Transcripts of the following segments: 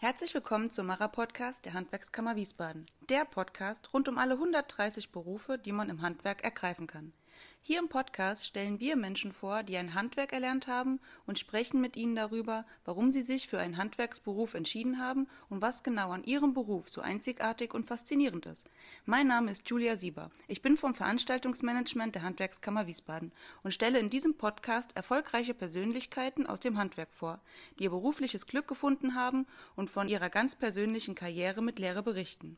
Herzlich willkommen zum Mara-Podcast der Handwerkskammer Wiesbaden. Der Podcast rund um alle 130 Berufe, die man im Handwerk ergreifen kann. Hier im Podcast stellen wir Menschen vor, die ein Handwerk erlernt haben und sprechen mit ihnen darüber, warum sie sich für einen Handwerksberuf entschieden haben und was genau an ihrem Beruf so einzigartig und faszinierend ist. Mein Name ist Julia Sieber. Ich bin vom Veranstaltungsmanagement der Handwerkskammer Wiesbaden und stelle in diesem Podcast erfolgreiche Persönlichkeiten aus dem Handwerk vor, die ihr berufliches Glück gefunden haben und von ihrer ganz persönlichen Karriere mit Lehre berichten.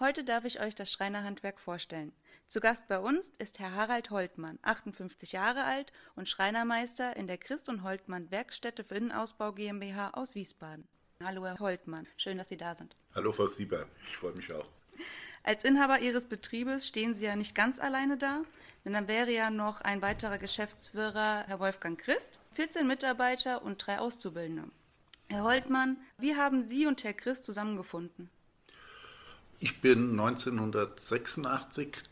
Heute darf ich euch das Schreinerhandwerk vorstellen. Zu Gast bei uns ist Herr Harald Holtmann, 58 Jahre alt und Schreinermeister in der Christ und Holtmann Werkstätte für Innenausbau GmbH aus Wiesbaden. Hallo Herr Holtmann, schön, dass Sie da sind. Hallo Frau Sieber, ich freue mich auch. Als Inhaber Ihres Betriebes stehen Sie ja nicht ganz alleine da, denn dann wäre ja noch ein weiterer Geschäftsführer, Herr Wolfgang Christ, 14 Mitarbeiter und drei Auszubildende. Herr Holtmann, wie haben Sie und Herr Christ zusammengefunden? Ich bin 1986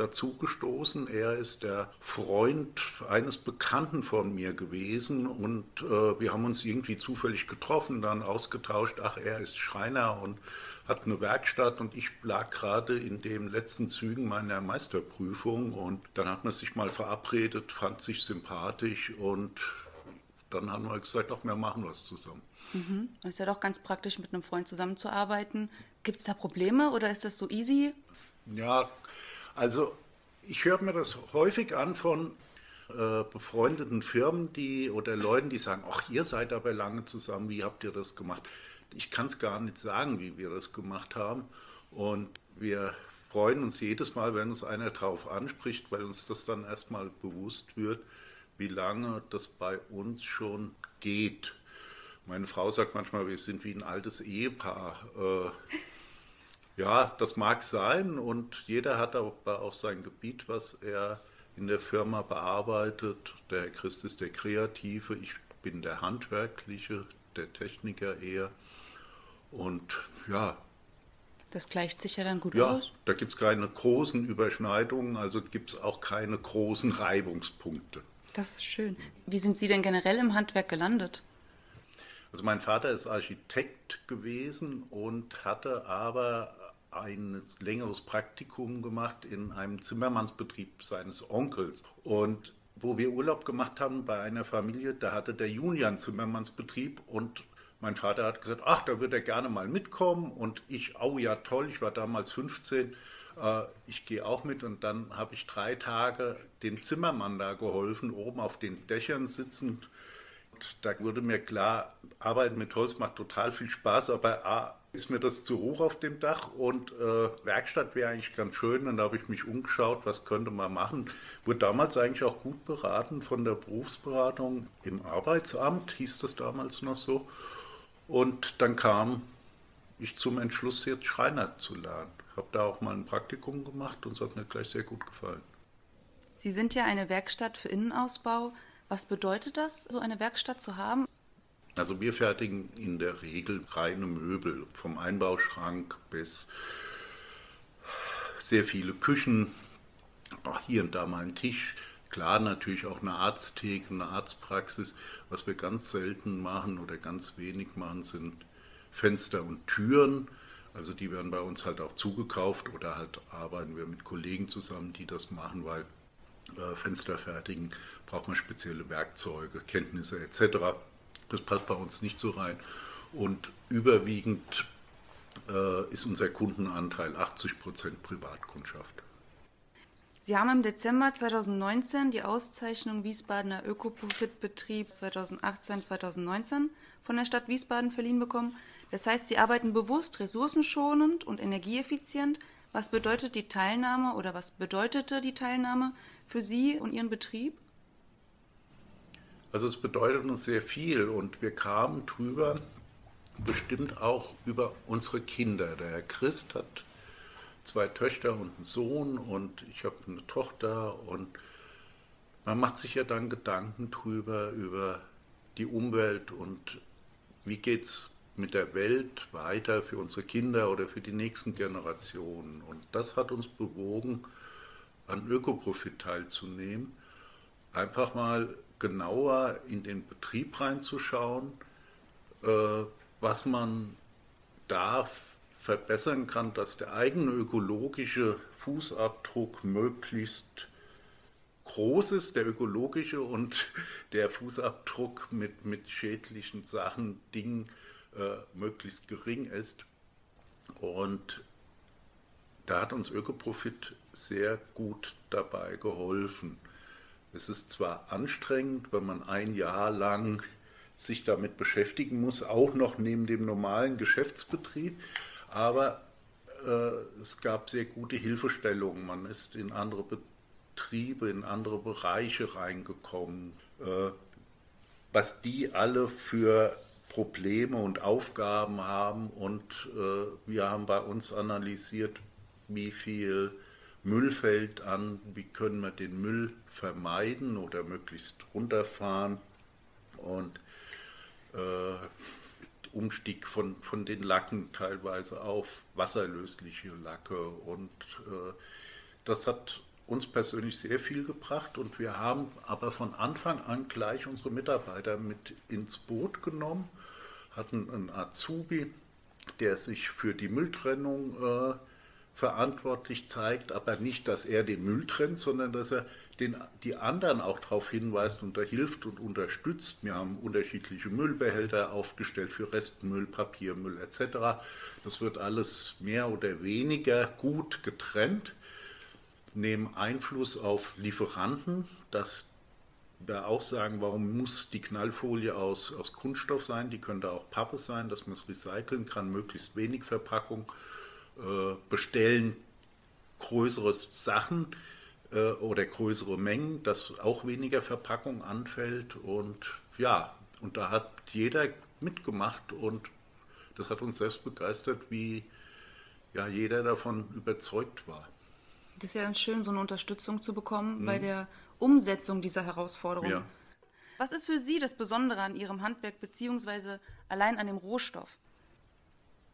dazugestoßen. Er ist der Freund eines Bekannten von mir gewesen und äh, wir haben uns irgendwie zufällig getroffen, dann ausgetauscht. Ach, er ist Schreiner und hat eine Werkstatt und ich lag gerade in den letzten Zügen meiner Meisterprüfung und dann hat man sich mal verabredet, fand sich sympathisch und dann haben wir gesagt, ach, wir machen was zusammen. Mhm. Ist ja doch ganz praktisch, mit einem Freund zusammenzuarbeiten. Gibt es da Probleme oder ist das so easy? Ja, also ich höre mir das häufig an von äh, befreundeten Firmen, die oder Leuten, die sagen, ach, ihr seid aber lange zusammen, wie habt ihr das gemacht? Ich kann es gar nicht sagen, wie wir das gemacht haben. Und wir freuen uns jedes Mal, wenn uns einer drauf anspricht, weil uns das dann erstmal bewusst wird, wie lange das bei uns schon geht. Meine Frau sagt manchmal, wir sind wie ein altes Ehepaar. Äh, ja, das mag sein und jeder hat aber auch sein Gebiet, was er in der Firma bearbeitet. Der Herr Christ ist der Kreative, ich bin der Handwerkliche, der Techniker eher. Und ja. Das gleicht sich ja dann gut ja, aus. Da gibt es keine großen Überschneidungen, also gibt es auch keine großen Reibungspunkte. Das ist schön. Wie sind Sie denn generell im Handwerk gelandet? Also mein Vater ist Architekt gewesen und hatte aber ein längeres Praktikum gemacht in einem Zimmermannsbetrieb seines Onkels. Und wo wir Urlaub gemacht haben bei einer Familie, da hatte der Julian Zimmermannsbetrieb und mein Vater hat gesagt, ach, da würde er gerne mal mitkommen und ich, oh ja, toll, ich war damals 15, äh, ich gehe auch mit und dann habe ich drei Tage dem Zimmermann da geholfen, oben auf den Dächern sitzend. Und da wurde mir klar, Arbeiten mit Holz macht total viel Spaß, aber A, ist mir das zu hoch auf dem Dach und äh, Werkstatt wäre eigentlich ganz schön. Und da habe ich mich umgeschaut, was könnte man machen. Wurde damals eigentlich auch gut beraten von der Berufsberatung im Arbeitsamt, hieß das damals noch so. Und dann kam ich zum Entschluss, jetzt Schreiner zu lernen. Habe da auch mal ein Praktikum gemacht und es hat mir gleich sehr gut gefallen. Sie sind ja eine Werkstatt für Innenausbau. Was bedeutet das, so eine Werkstatt zu haben? Also wir fertigen in der Regel reine Möbel, vom Einbauschrank bis sehr viele Küchen, auch hier und da mal ein Tisch. Klar, natürlich auch eine Arzttheke, eine Arztpraxis. Was wir ganz selten machen oder ganz wenig machen, sind Fenster und Türen. Also die werden bei uns halt auch zugekauft oder halt arbeiten wir mit Kollegen zusammen, die das machen, weil äh, Fenster fertigen braucht man spezielle Werkzeuge, Kenntnisse etc. Das passt bei uns nicht so rein. Und überwiegend äh, ist unser Kundenanteil 80 Prozent Privatkundschaft. Sie haben im Dezember 2019 die Auszeichnung Wiesbadener Ökoprofitbetrieb 2018-2019 von der Stadt Wiesbaden verliehen bekommen. Das heißt, Sie arbeiten bewusst ressourcenschonend und energieeffizient. Was bedeutet die Teilnahme oder was bedeutete die Teilnahme für Sie und Ihren Betrieb? Also es bedeutet uns sehr viel und wir kamen drüber bestimmt auch über unsere Kinder. Der Herr Christ hat zwei Töchter und einen Sohn und ich habe eine Tochter und man macht sich ja dann Gedanken drüber, über die Umwelt und wie geht es mit der Welt weiter für unsere Kinder oder für die nächsten Generationen. Und das hat uns bewogen, an Ökoprofit teilzunehmen. Einfach mal genauer in den Betrieb reinzuschauen, äh, was man da verbessern kann, dass der eigene ökologische Fußabdruck möglichst groß ist, der ökologische und der Fußabdruck mit, mit schädlichen Sachen, Dingen äh, möglichst gering ist. Und da hat uns Ökoprofit sehr gut dabei geholfen. Es ist zwar anstrengend, wenn man ein Jahr lang sich damit beschäftigen muss, auch noch neben dem normalen Geschäftsbetrieb, aber äh, es gab sehr gute Hilfestellungen. Man ist in andere Betriebe, in andere Bereiche reingekommen. Äh, was die alle für Probleme und Aufgaben haben und äh, wir haben bei uns analysiert, wie viel Müll fällt an, wie können wir den Müll vermeiden oder möglichst runterfahren und äh, Umstieg von, von den Lacken teilweise auf wasserlösliche Lacke und äh, das hat uns persönlich sehr viel gebracht und wir haben aber von Anfang an gleich unsere Mitarbeiter mit ins Boot genommen, hatten einen Azubi, der sich für die Mülltrennung äh, verantwortlich zeigt, aber nicht, dass er den Müll trennt, sondern dass er den, die anderen auch darauf hinweist und da hilft und unterstützt. Wir haben unterschiedliche Müllbehälter aufgestellt für Restmüll, Papiermüll etc. Das wird alles mehr oder weniger gut getrennt, nehmen Einfluss auf Lieferanten, dass wir auch sagen, warum muss die Knallfolie aus, aus Kunststoff sein, die könnte auch Pappe sein, dass man es recyceln kann, möglichst wenig Verpackung äh, bestellen größere Sachen äh, oder größere Mengen, dass auch weniger Verpackung anfällt. Und ja, und da hat jeder mitgemacht und das hat uns selbst begeistert, wie ja, jeder davon überzeugt war. Das ist ja schön, so eine Unterstützung zu bekommen mhm. bei der Umsetzung dieser Herausforderung. Ja. Was ist für Sie das Besondere an Ihrem Handwerk beziehungsweise allein an dem Rohstoff?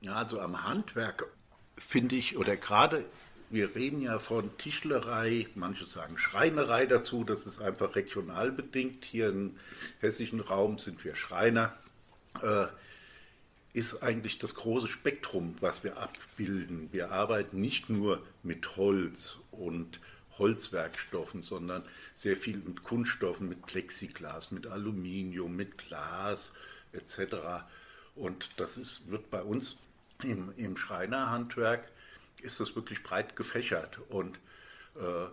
Ja, also am Handwerk finde ich, oder gerade, wir reden ja von Tischlerei, manche sagen Schreinerei dazu, das ist einfach regional bedingt. Hier im hessischen Raum sind wir Schreiner. Äh, ist eigentlich das große Spektrum, was wir abbilden. Wir arbeiten nicht nur mit Holz und Holzwerkstoffen, sondern sehr viel mit Kunststoffen, mit Plexiglas, mit Aluminium, mit Glas etc. Und das ist, wird bei uns im, im Schreinerhandwerk ist das wirklich breit gefächert. Und äh,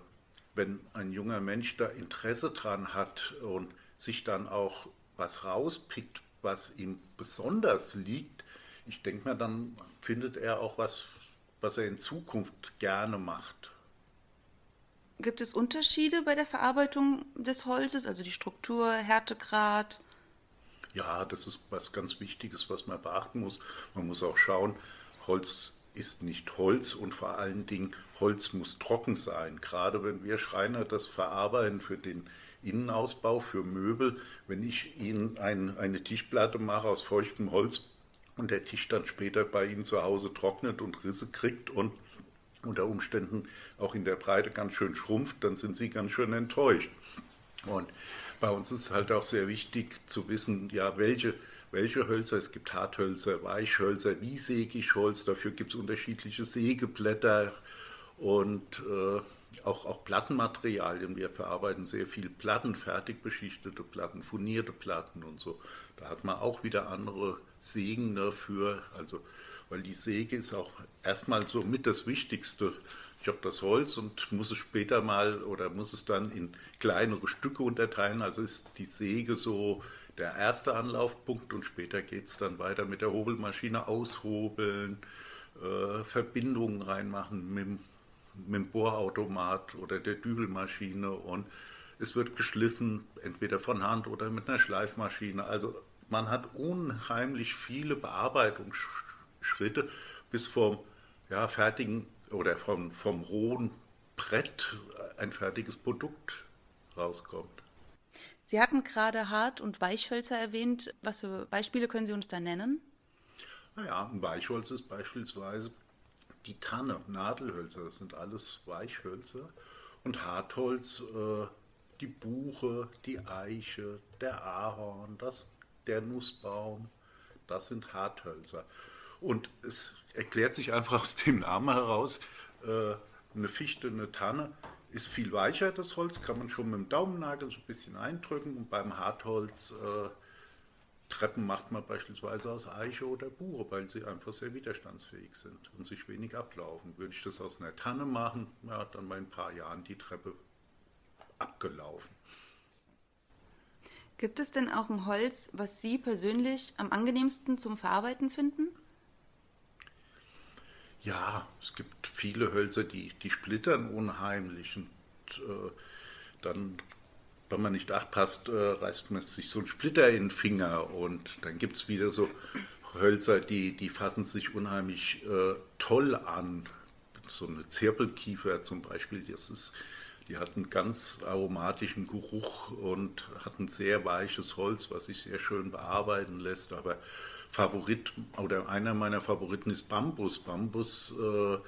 wenn ein junger Mensch da Interesse dran hat und sich dann auch was rauspickt, was ihm besonders liegt, ich denke mal, dann findet er auch was, was er in Zukunft gerne macht. Gibt es Unterschiede bei der Verarbeitung des Holzes, also die Struktur, Härtegrad? Ja, das ist was ganz Wichtiges, was man beachten muss. Man muss auch schauen, Holz ist nicht Holz und vor allen Dingen Holz muss trocken sein. Gerade wenn wir Schreiner das verarbeiten für den Innenausbau, für Möbel, wenn ich Ihnen ein, eine Tischplatte mache aus feuchtem Holz und der Tisch dann später bei Ihnen zu Hause trocknet und Risse kriegt und unter Umständen auch in der Breite ganz schön schrumpft, dann sind Sie ganz schön enttäuscht. Und bei uns ist halt auch sehr wichtig zu wissen, ja, welche, welche Hölzer, es gibt Harthölzer, Weichhölzer, wie säge ich Holz, dafür gibt es unterschiedliche Sägeblätter und äh, auch, auch Plattenmaterialien. Wir verarbeiten sehr viel Platten, fertig beschichtete Platten, furnierte Platten und so. Da hat man auch wieder andere Sägen dafür, also weil die Säge ist auch erstmal so mit das Wichtigste ich habe das Holz und muss es später mal oder muss es dann in kleinere Stücke unterteilen. Also ist die Säge so der erste Anlaufpunkt und später geht es dann weiter mit der Hobelmaschine aushobeln, äh, Verbindungen reinmachen mit, mit dem Bohrautomat oder der Dübelmaschine und es wird geschliffen, entweder von Hand oder mit einer Schleifmaschine. Also man hat unheimlich viele Bearbeitungsschritte bis vom ja, fertigen oder vom, vom rohen Brett ein fertiges Produkt rauskommt. Sie hatten gerade Hart- und Weichhölzer erwähnt. Was für Beispiele können Sie uns da nennen? Naja, ein Weichholz ist beispielsweise die Tanne, Nadelhölzer, das sind alles Weichhölzer. Und Hartholz, äh, die Buche, die Eiche, der Ahorn, das, der Nussbaum, das sind Harthölzer. Und es erklärt sich einfach aus dem Namen heraus, äh, eine Fichte, eine Tanne ist viel weicher, das Holz, kann man schon mit dem Daumennagel so ein bisschen eindrücken. Und beim Hartholz äh, Treppen macht man beispielsweise aus Eiche oder Buche, weil sie einfach sehr widerstandsfähig sind und sich wenig ablaufen. Würde ich das aus einer Tanne machen, ja, dann bei ein paar Jahren die Treppe abgelaufen. Gibt es denn auch ein Holz, was Sie persönlich am angenehmsten zum Verarbeiten finden? Ja, es gibt viele Hölzer, die, die splittern unheimlich. Und äh, dann, wenn man nicht aufpasst, äh, reißt man sich so einen Splitter in den Finger. Und dann gibt es wieder so Hölzer, die, die fassen sich unheimlich äh, toll an. So eine Zirpelkiefer zum Beispiel, das ist, die hat einen ganz aromatischen Geruch und hat ein sehr weiches Holz, was sich sehr schön bearbeiten lässt. Aber Favorit oder einer meiner Favoriten ist Bambus. Bambus äh, äh,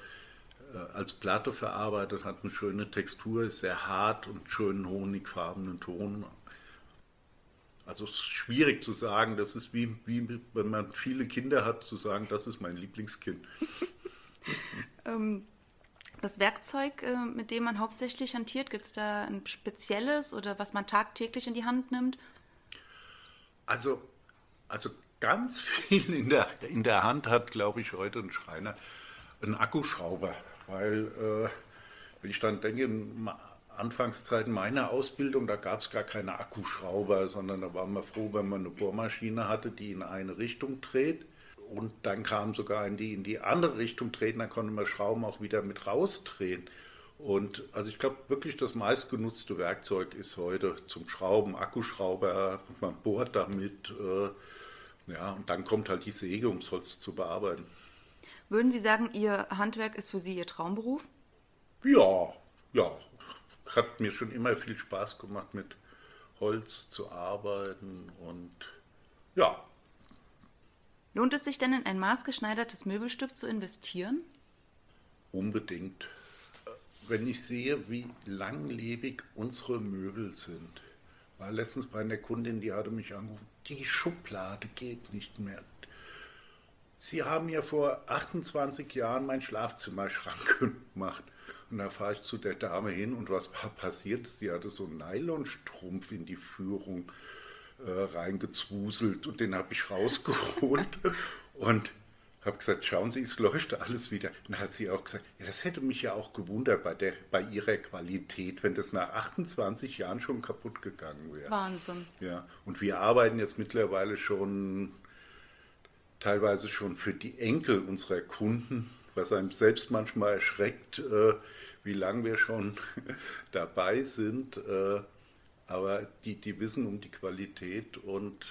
als Platte verarbeitet hat eine schöne Textur, ist sehr hart und schönen honigfarbenen Ton. Also es ist schwierig zu sagen, das ist wie, wie wenn man viele Kinder hat, zu sagen, das ist mein Lieblingskind. ähm, das Werkzeug, äh, mit dem man hauptsächlich hantiert, gibt es da ein spezielles oder was man tagtäglich in die Hand nimmt? Also, also ganz viel in der, in der Hand hat, glaube ich, heute ein Schreiner, ein Akkuschrauber. Weil, äh, wenn ich dann denke, in Anfangszeiten meiner Ausbildung, da gab es gar keine Akkuschrauber, sondern da war man froh, wenn man eine Bohrmaschine hatte, die in eine Richtung dreht. Und dann kam sogar in die, in die andere Richtung drehen, dann konnte man Schrauben auch wieder mit rausdrehen. Und also ich glaube wirklich, das meistgenutzte Werkzeug ist heute zum Schrauben, Akkuschrauber, man bohrt damit. Äh, ja, und dann kommt halt die Säge, um das Holz zu bearbeiten. Würden Sie sagen, Ihr Handwerk ist für Sie Ihr Traumberuf? Ja, ja. Hat mir schon immer viel Spaß gemacht, mit Holz zu arbeiten und ja. Lohnt es sich denn in ein maßgeschneidertes Möbelstück zu investieren? Unbedingt. Wenn ich sehe, wie langlebig unsere Möbel sind, war letztens bei einer Kundin, die hatte mich angerufen, die Schublade geht nicht mehr. Sie haben ja vor 28 Jahren mein Schlafzimmerschrank gemacht. Und da fahre ich zu der Dame hin und was war passiert? Sie hatte so einen Nylonstrumpf in die Führung äh, reingezwuselt und den habe ich rausgeholt. und habe gesagt, schauen Sie, es läuft alles wieder. Und dann hat sie auch gesagt, ja, das hätte mich ja auch gewundert bei, der, bei Ihrer Qualität, wenn das nach 28 Jahren schon kaputt gegangen wäre. Wahnsinn. Ja, und wir arbeiten jetzt mittlerweile schon teilweise schon für die Enkel unserer Kunden, was einem selbst manchmal erschreckt, äh, wie lange wir schon dabei sind. Äh, aber die, die wissen um die Qualität und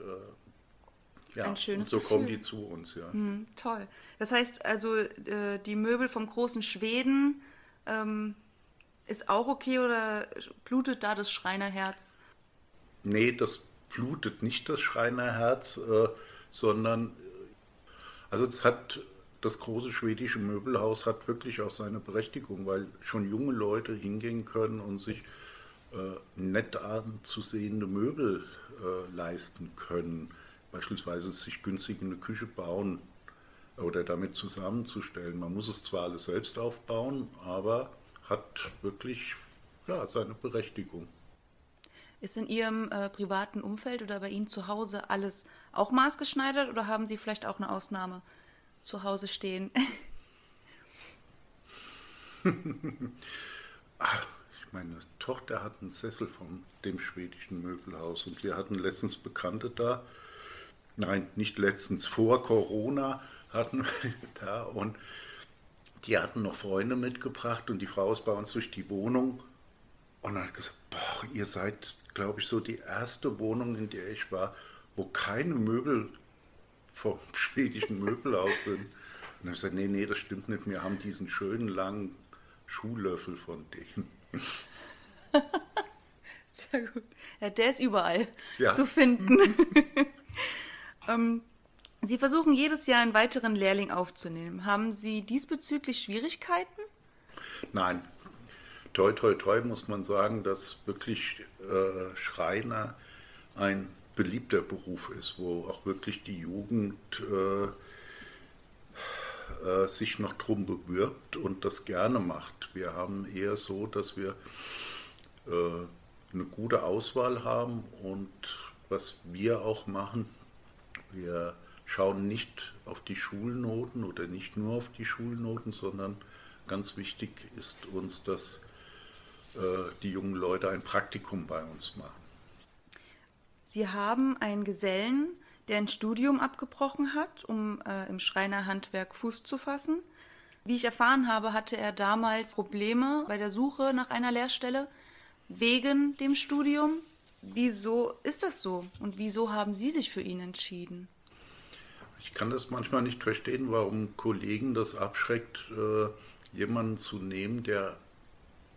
äh, ja, ein schönes und so Gefühl. kommen die zu uns, ja. Hm, toll. Das heißt also, äh, die Möbel vom großen Schweden ähm, ist auch okay oder blutet da das Schreinerherz? Nee, das blutet nicht das Schreinerherz, äh, sondern also das hat das große schwedische Möbelhaus hat wirklich auch seine Berechtigung, weil schon junge Leute hingehen können und sich äh, nett anzusehende Möbel äh, leisten können beispielsweise sich günstig eine Küche bauen oder damit zusammenzustellen. Man muss es zwar alles selbst aufbauen, aber hat wirklich ja, seine Berechtigung. Ist in Ihrem äh, privaten Umfeld oder bei Ihnen zu Hause alles auch maßgeschneidert oder haben Sie vielleicht auch eine Ausnahme zu Hause stehen? Ach, meine Tochter hat einen Sessel von dem schwedischen Möbelhaus und wir hatten letztens Bekannte da, nein, nicht letztens, vor Corona hatten wir da und die hatten noch Freunde mitgebracht und die Frau ist bei uns durch die Wohnung und hat gesagt, boah, ihr seid, glaube ich, so die erste Wohnung, in der ich war, wo keine Möbel vom schwedischen Möbelhaus sind. Und dann habe ich gesagt, nee, nee, das stimmt nicht, wir haben diesen schönen langen Schuhlöffel von denen. Sehr gut. Ja, der ist überall Ja. zu finden. Ähm, Sie versuchen jedes Jahr einen weiteren Lehrling aufzunehmen. Haben Sie diesbezüglich Schwierigkeiten? Nein, toi, toi, toi muss man sagen, dass wirklich äh, Schreiner ein beliebter Beruf ist, wo auch wirklich die Jugend äh, äh, sich noch drum bewirbt und das gerne macht. Wir haben eher so, dass wir äh, eine gute Auswahl haben und was wir auch machen, wir schauen nicht auf die Schulnoten oder nicht nur auf die Schulnoten, sondern ganz wichtig ist uns, dass äh, die jungen Leute ein Praktikum bei uns machen. Sie haben einen Gesellen, der ein Studium abgebrochen hat, um äh, im Schreinerhandwerk Fuß zu fassen. Wie ich erfahren habe, hatte er damals Probleme bei der Suche nach einer Lehrstelle wegen dem Studium. Wieso ist das so und wieso haben Sie sich für ihn entschieden? Ich kann das manchmal nicht verstehen, warum Kollegen das abschreckt, äh, jemanden zu nehmen, der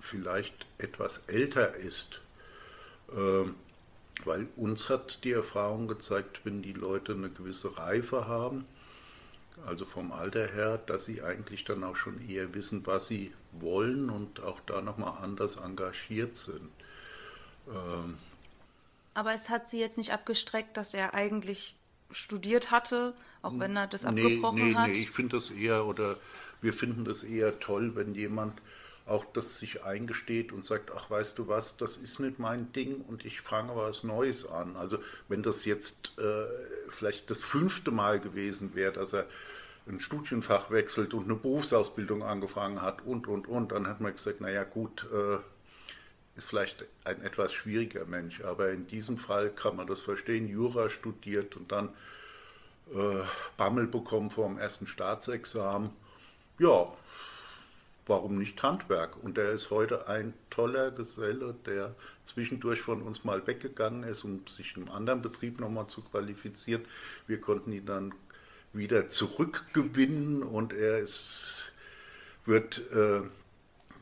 vielleicht etwas älter ist. Äh, weil uns hat die Erfahrung gezeigt, wenn die Leute eine gewisse Reife haben, also vom Alter her, dass sie eigentlich dann auch schon eher wissen, was sie wollen und auch da nochmal anders engagiert sind. Ähm Aber es hat sie jetzt nicht abgestreckt, dass er eigentlich studiert hatte, auch wenn er das abgebrochen nee, nee, hat? Nee, ich finde das eher, oder wir finden das eher toll, wenn jemand auch das sich eingesteht und sagt, ach weißt du was, das ist nicht mein Ding und ich fange was Neues an. Also wenn das jetzt äh, vielleicht das fünfte Mal gewesen wäre, dass er ein Studienfach wechselt und eine Berufsausbildung angefangen hat und, und, und, dann hat man gesagt, naja gut, äh, ist vielleicht ein etwas schwieriger Mensch, aber in diesem Fall kann man das verstehen, Jura studiert und dann äh, Bammel bekommen vor dem ersten Staatsexamen. Ja, warum nicht Handwerk? Und er ist heute ein toller Geselle, der zwischendurch von uns mal weggegangen ist, um sich einem anderen Betrieb nochmal zu qualifizieren. Wir konnten ihn dann wieder zurückgewinnen und er ist, wird äh,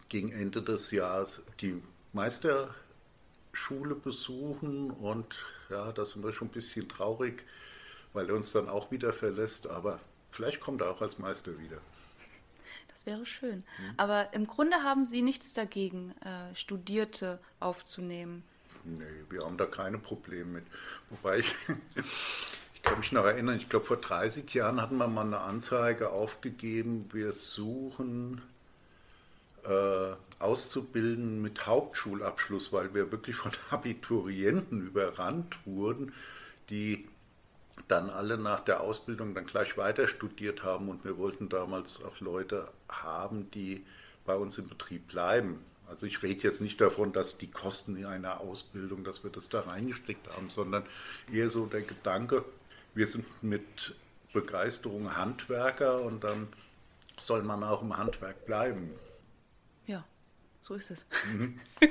gegen Ende des Jahres die Meisterschule besuchen und ja, da sind wir schon ein bisschen traurig, weil er uns dann auch wieder verlässt, aber vielleicht kommt er auch als Meister wieder. Das wäre schön. Mhm. Aber im Grunde haben Sie nichts dagegen, äh, Studierte aufzunehmen. Nee, wir haben da keine Probleme mit. Wobei ich, ich kann mich noch erinnern, ich glaube vor 30 Jahren hatten wir mal eine Anzeige aufgegeben, wir suchen Auszubilden mit Hauptschulabschluss, weil wir wirklich von Abiturienten überrannt wurden, die dann alle nach der Ausbildung dann gleich weiter studiert haben und wir wollten damals auch Leute haben, die bei uns im Betrieb bleiben. Also ich rede jetzt nicht davon, dass die Kosten in einer Ausbildung, dass wir das da reingesteckt haben, sondern eher so der Gedanke, wir sind mit Begeisterung Handwerker und dann soll man auch im Handwerk bleiben. So ist es. Mhm.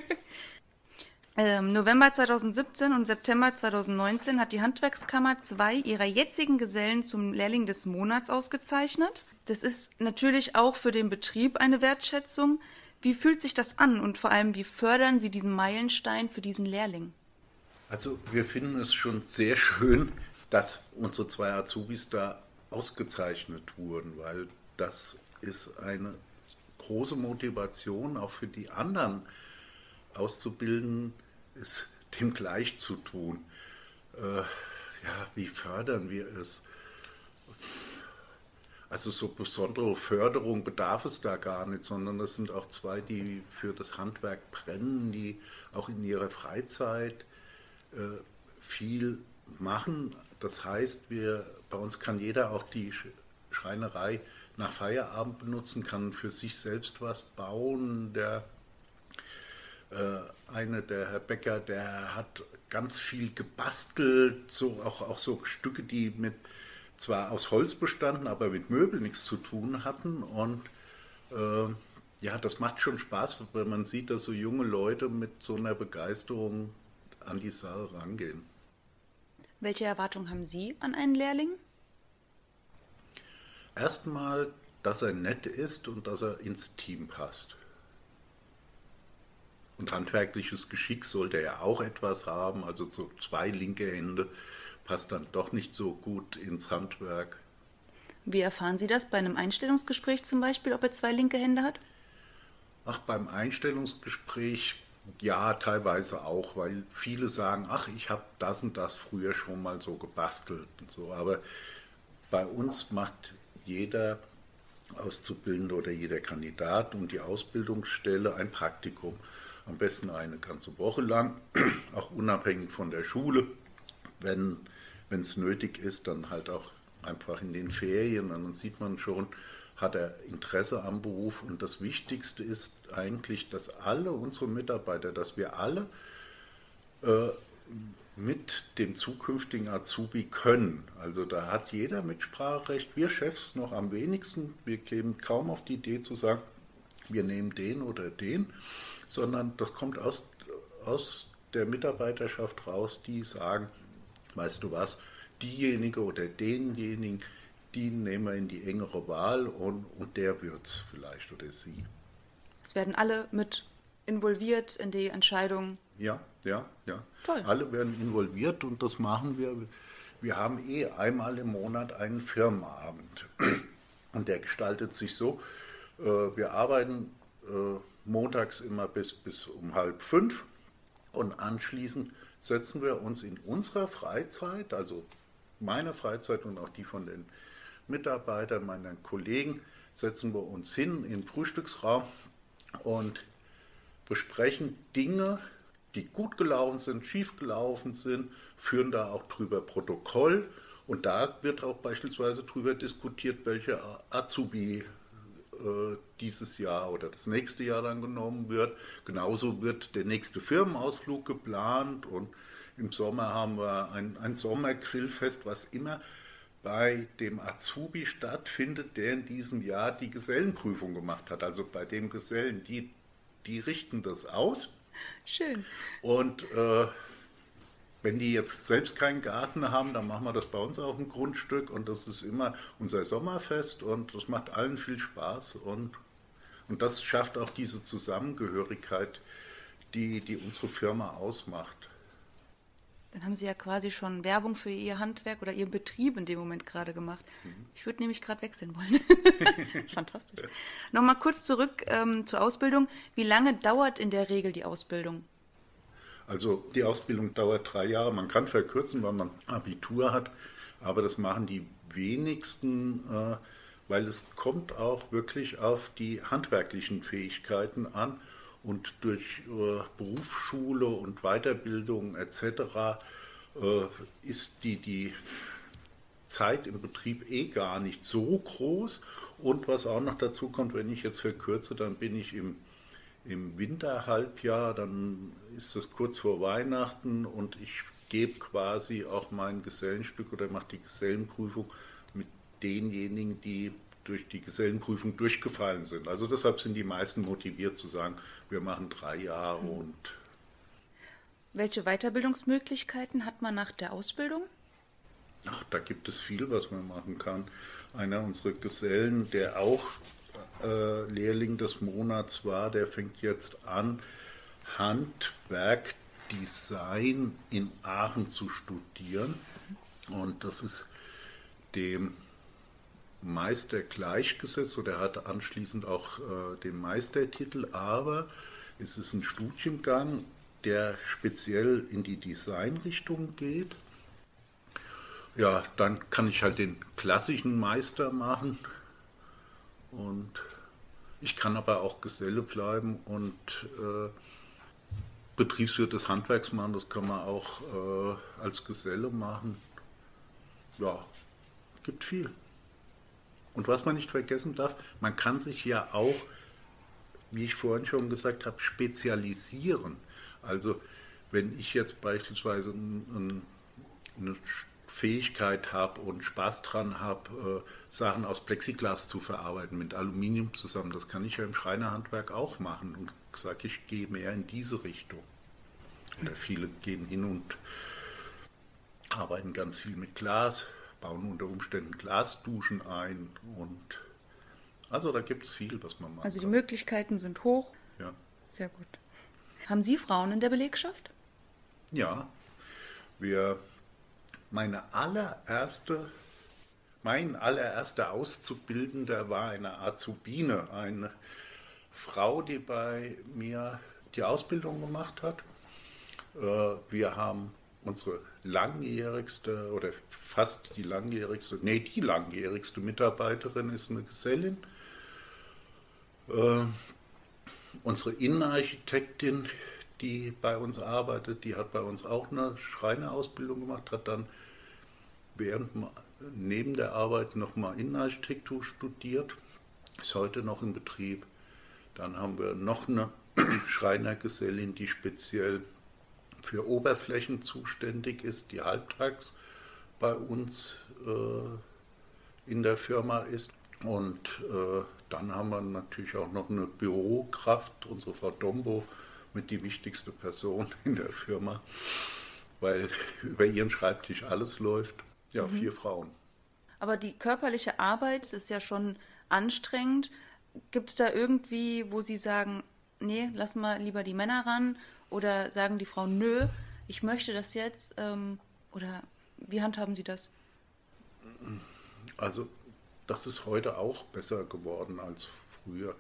Ähm, November 2017 und September 2019 hat die Handwerkskammer zwei ihrer jetzigen Gesellen zum Lehrling des Monats ausgezeichnet. Das ist natürlich auch für den Betrieb eine Wertschätzung. Wie fühlt sich das an und vor allem, wie fördern Sie diesen Meilenstein für diesen Lehrling? Also wir finden es schon sehr schön, dass unsere zwei Azubis da ausgezeichnet wurden, weil das ist eine große Motivation auch für die anderen Auszubildenden, es dem gleich zu tun. Äh, ja, wie fördern wir es? Also so besondere Förderung bedarf es da gar nicht, sondern es sind auch zwei, die für das Handwerk brennen, die auch in ihrer Freizeit äh, viel machen. Das heißt, wir, bei uns kann jeder auch die Schreinerei nach Feierabend benutzen, kann für sich selbst was bauen. Der äh, eine, der Herr Becker, der hat ganz viel gebastelt, so auch, auch so Stücke, die mit zwar aus Holz bestanden, aber mit Möbeln nichts zu tun hatten. Und äh, ja, das macht schon Spaß, wenn man sieht, dass so junge Leute mit so einer Begeisterung an die Sache rangehen. Welche Erwartungen haben Sie an einen Lehrling? Erstmal, dass er nett ist und dass er ins Team passt. Und handwerkliches Geschick sollte er auch etwas haben. Also so zwei linke Hände passt dann doch nicht so gut ins Handwerk. Wie erfahren Sie das bei einem Einstellungsgespräch zum Beispiel, ob er zwei linke Hände hat? Ach, beim Einstellungsgespräch Ja, teilweise auch, weil viele sagen, ach, ich habe das und das früher schon mal so gebastelt und so. Aber bei uns macht jeder Auszubildende oder jeder Kandidat und die Ausbildungsstelle ein Praktikum. Am besten eine ganze Woche lang, auch unabhängig von der Schule. Wenn es nötig ist, dann halt auch einfach in den Ferien. Und dann sieht man schon, hat er Interesse am Beruf. Und das Wichtigste ist eigentlich, dass alle unsere Mitarbeiter, dass wir alle äh, mit dem zukünftigen Azubi können. Also da hat jeder Mitspracherecht, wir Chefs noch am wenigsten. Wir kämen kaum auf die Idee zu sagen, wir nehmen den oder den, sondern das kommt aus, aus der Mitarbeiterschaft raus, die sagen, weißt du was, diejenige oder denjenigen, die nehmen wir in die engere Wahl und, und der wird es vielleicht oder sie. Es werden alle mit involviert in die Entscheidung. Ja, ja, ja. Toll. Alle werden involviert und das machen wir. Wir haben eh einmal im Monat einen Firmenabend. Und der gestaltet sich so, äh, wir arbeiten äh, montags immer bis, bis um halb fünf und anschließend setzen wir uns in unserer Freizeit, also meine Freizeit und auch die von den Mitarbeitern, meinen Kollegen, setzen wir uns hin im Frühstücksraum und besprechen Dinge, die gut gelaufen sind, schief gelaufen sind, führen da auch drüber Protokoll und da wird auch beispielsweise drüber diskutiert, welche Azubi äh, dieses Jahr oder das nächste Jahr dann genommen wird. Genauso wird der nächste Firmenausflug geplant und im Sommer haben wir ein, ein Sommergrillfest, was immer bei dem Azubi stattfindet, der in diesem Jahr die Gesellenprüfung gemacht hat. Also bei dem Gesellen, die, die richten das aus. Schön. Und äh, wenn die jetzt selbst keinen Garten haben, dann machen wir das bei uns auf dem Grundstück und das ist immer unser Sommerfest und das macht allen viel Spaß und, und das schafft auch diese Zusammengehörigkeit, die, die unsere Firma ausmacht. Dann haben Sie ja quasi schon Werbung für Ihr Handwerk oder Ihren Betrieb in dem Moment gerade gemacht. Mhm. Ich würde nämlich gerade wechseln wollen. Fantastisch. Nochmal kurz zurück ähm, zur Ausbildung. Wie lange dauert in der Regel die Ausbildung? Also die Ausbildung dauert drei Jahre. Man kann verkürzen, weil man Abitur hat, aber das machen die wenigsten, äh, weil es kommt auch wirklich auf die handwerklichen Fähigkeiten an und durch äh, Berufsschule und Weiterbildung etc. Äh, ist die, die Zeit im Betrieb eh gar nicht so groß. Und was auch noch dazu kommt, wenn ich jetzt verkürze, dann bin ich im, im Winterhalbjahr, dann ist es kurz vor Weihnachten und ich gebe quasi auch mein Gesellenstück oder mache die Gesellenprüfung mit denjenigen, die durch die Gesellenprüfung durchgefallen sind. Also deshalb sind die meisten motiviert zu sagen, wir machen drei Jahre mhm. und. Welche Weiterbildungsmöglichkeiten hat man nach der Ausbildung? Ach, da gibt es viel, was man machen kann. Einer unserer Gesellen, der auch äh, Lehrling des Monats war, der fängt jetzt an, Handwerkdesign in Aachen zu studieren. Und das ist dem Meister gleichgesetzt oder er hatte anschließend auch äh, den Meistertitel, aber es ist ein Studiengang, der speziell in die Designrichtung geht. Ja, dann kann ich halt den klassischen Meister machen und ich kann aber auch Geselle bleiben und äh, Betriebswirt des Handwerksmann, das kann man auch äh, als Geselle machen. Ja, gibt viel. Und was man nicht vergessen darf, man kann sich ja auch, wie ich vorhin schon gesagt habe, spezialisieren. Also wenn ich jetzt beispielsweise eine Fähigkeit habe und Spaß dran habe, äh, Sachen aus Plexiglas zu verarbeiten mit Aluminium zusammen, das kann ich ja im Schreinerhandwerk auch machen und sage, ich gehe mehr in diese Richtung. Oder viele gehen hin und arbeiten ganz viel mit Glas, bauen unter Umständen Glasduschen ein und also da gibt es viel, was man macht. Also die Möglichkeiten sind hoch. Ja. Sehr gut. Haben Sie Frauen in der Belegschaft? Ja. Wir, meine allererste, mein allererster Auszubildender war eine Azubine, eine Frau, die bei mir die Ausbildung gemacht hat. Äh, wir haben unsere langjährigste oder fast die langjährigste, nee, die langjährigste Mitarbeiterin ist eine Gesellin. Äh, unsere Innenarchitektin, die bei uns arbeitet, die hat bei uns auch eine Schreinerausbildung gemacht, hat dann während neben der Arbeit nochmal Innenarchitektur studiert, ist heute noch in Betrieb. Dann haben wir noch eine Schreinergesellin, die speziell für Oberflächen zuständig ist, die halbtags bei uns äh, in der Firma ist. Und äh, dann haben wir natürlich auch noch eine Bürokraft, unsere Frau Dombo, mit die wichtigste Person in der Firma, weil über ihren Schreibtisch alles läuft. Ja, mhm. vier Frauen. Aber die körperliche Arbeit ist ja schon anstrengend. Gibt es da irgendwie, wo Sie sagen, nee, lass mal lieber die Männer ran oder sagen die Frauen, nö, ich möchte das jetzt? Ähm, oder wie handhaben Sie das? Also, das ist heute auch besser geworden als früher.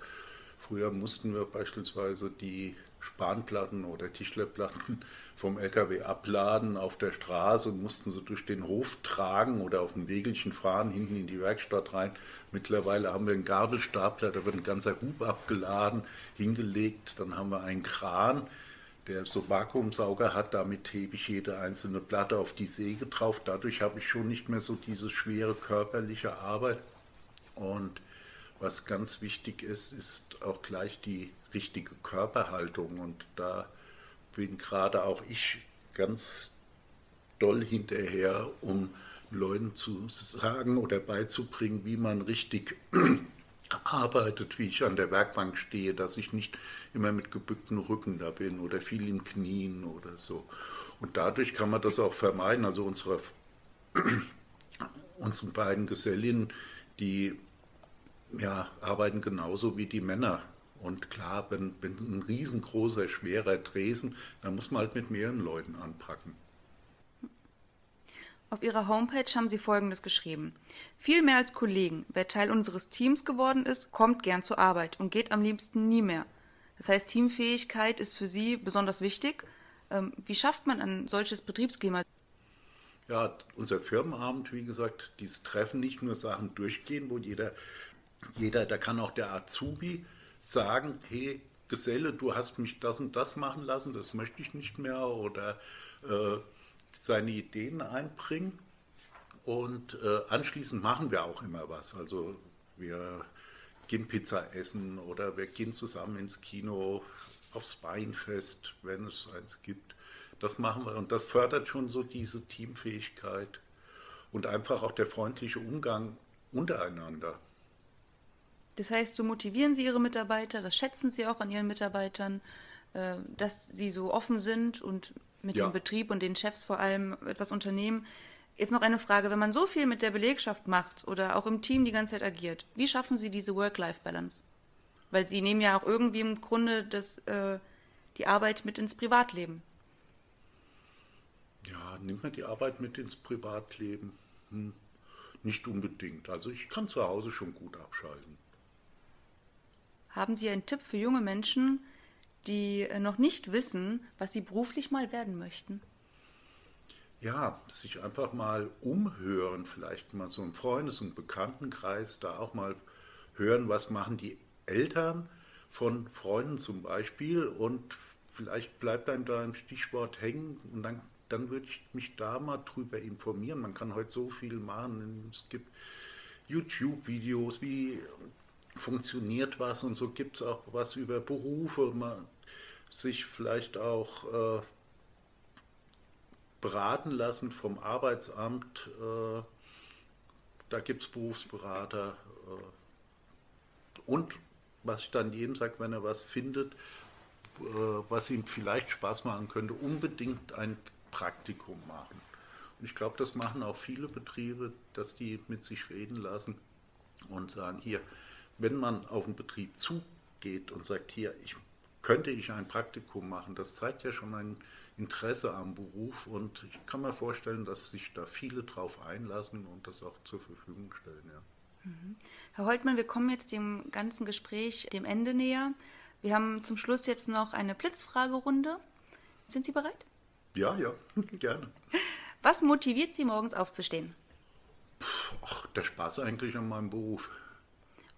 Früher mussten wir beispielsweise die Spanplatten oder Tischlerplatten vom LKW abladen auf der Straße mussten sie durch den Hof tragen oder auf dem Wegelchen fahren, hinten in die Werkstatt rein. Mittlerweile haben wir einen Gabelstapler, da wird ein ganzer Hub abgeladen, hingelegt. Dann haben wir einen Kran, der so Vakuumsauger hat, damit hebe ich jede einzelne Platte auf die Säge drauf. Dadurch habe ich schon nicht mehr so diese schwere körperliche Arbeit. Und was ganz wichtig ist, ist auch gleich die richtige Körperhaltung. Und da bin gerade auch ich ganz doll hinterher, um Leuten zu sagen oder beizubringen, wie man richtig arbeitet, wie ich an der Werkbank stehe, dass ich nicht immer mit gebücktem Rücken da bin oder viel in Knien oder so. Und dadurch kann man das auch vermeiden. Also unsere, unsere beiden Gesellinnen, die ja, arbeiten genauso wie die Männer. Und klar, wenn, wenn ein riesengroßer, schwerer Dresen, dann muss man halt mit mehreren Leuten anpacken. Auf Ihrer Homepage haben Sie Folgendes geschrieben. Viel mehr als Kollegen. Wer Teil unseres Teams geworden ist, kommt gern zur Arbeit und geht am liebsten nie mehr. Das heißt, Teamfähigkeit ist für Sie besonders wichtig. Ähm, wie schafft man ein solches Betriebsklima? Ja, unser Firmenabend, wie gesagt, dieses Treffen nicht nur Sachen durchgehen, wo jeder, jeder, da kann auch der Azubi sagen, hey, Geselle, du hast mich das und das machen lassen, das möchte ich nicht mehr oder äh, seine Ideen einbringen und äh, anschließend machen wir auch immer was. Also wir gehen Pizza essen oder wir gehen zusammen ins Kino, aufs Weinfest, wenn es eins gibt. Das machen wir und das fördert schon so diese Teamfähigkeit und einfach auch der freundliche Umgang untereinander. Das heißt, so motivieren Sie Ihre Mitarbeiter, das schätzen Sie auch an Ihren Mitarbeitern, äh, dass sie so offen sind und mit ja. dem Betrieb und den Chefs vor allem etwas unternehmen. Jetzt noch eine Frage, wenn man so viel mit der Belegschaft macht oder auch im Team die ganze Zeit agiert, wie schaffen Sie diese Work-Life-Balance? Weil Sie nehmen ja auch irgendwie im Grunde das, äh, die Arbeit mit ins Privatleben. Ja, nimmt man die Arbeit mit ins Privatleben? Hm, nicht unbedingt. Also ich kann zu Hause schon gut abschalten. Haben Sie einen Tipp für junge Menschen, die äh, noch nicht wissen, was sie beruflich mal werden möchten? Ja, sich einfach mal umhören, vielleicht mal so im Freundes- und Bekanntenkreis, da auch mal hören, was machen die Eltern von Freunden zum Beispiel und vielleicht bleibt einem da ein Stichwort hängen und dann, dann würde ich mich da mal drüber informieren. Man kann heute so viel machen. Es gibt YouTube-Videos, wie funktioniert was und so gibt es auch was über Berufe. Man, sich vielleicht auch äh, beraten lassen vom Arbeitsamt. Äh, da gibt es Berufsberater. Äh, und was ich dann jedem sage, wenn er was findet, äh, was ihm vielleicht Spaß machen könnte, unbedingt ein Praktikum machen. Und ich glaube, das machen auch viele Betriebe, dass die mit sich reden lassen und sagen, hier, wenn man auf einen Betrieb zugeht und sagt, hier, ich könnte ich ein Praktikum machen. Das zeigt ja schon ein Interesse am Beruf und ich kann mir vorstellen, dass sich da viele drauf einlassen und das auch zur Verfügung stellen. Ja. Mhm. Herr Holtmann, wir kommen jetzt dem ganzen Gespräch dem Ende näher. Wir haben zum Schluss jetzt noch eine Blitzfragerunde. Sind Sie bereit? Ja, ja, gerne. Was motiviert Sie morgens aufzustehen? Ach, der Spaß eigentlich an meinem Beruf.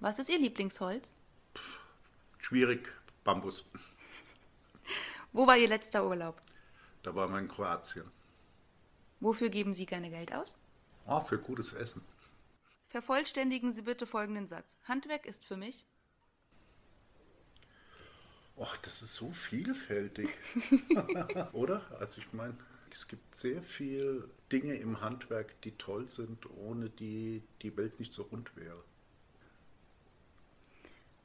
Was ist Ihr Lieblingsholz? Schwierig, Bambus. Wo war Ihr letzter Urlaub? Da war man in Kroatien. Wofür geben Sie gerne Geld aus? Ah, für gutes Essen. Vervollständigen Sie bitte folgenden Satz. Handwerk ist für mich. Ach, das ist so vielfältig. Oder? Also ich meine, es gibt sehr viele Dinge im Handwerk, die toll sind, ohne die die Welt nicht so rund wäre.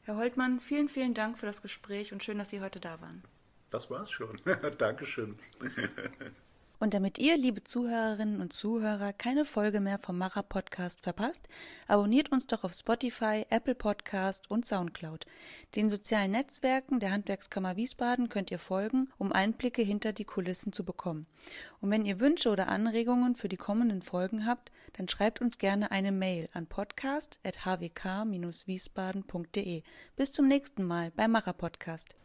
Herr Holtmann, vielen, vielen Dank für das Gespräch und schön, dass Sie heute da waren. Das war's schon. Dankeschön. Und damit ihr, liebe Zuhörerinnen und Zuhörer, keine Folge mehr vom Macher Podcast verpasst, abonniert uns doch auf Spotify, Apple Podcast und Soundcloud. Den sozialen Netzwerken der Handwerkskammer Wiesbaden könnt ihr folgen, um Einblicke hinter die Kulissen zu bekommen. Und wenn ihr Wünsche oder Anregungen für die kommenden Folgen habt, dann schreibt uns gerne eine Mail an podcast.hwk-wiesbaden.de. Bis zum nächsten Mal beim Macher Podcast.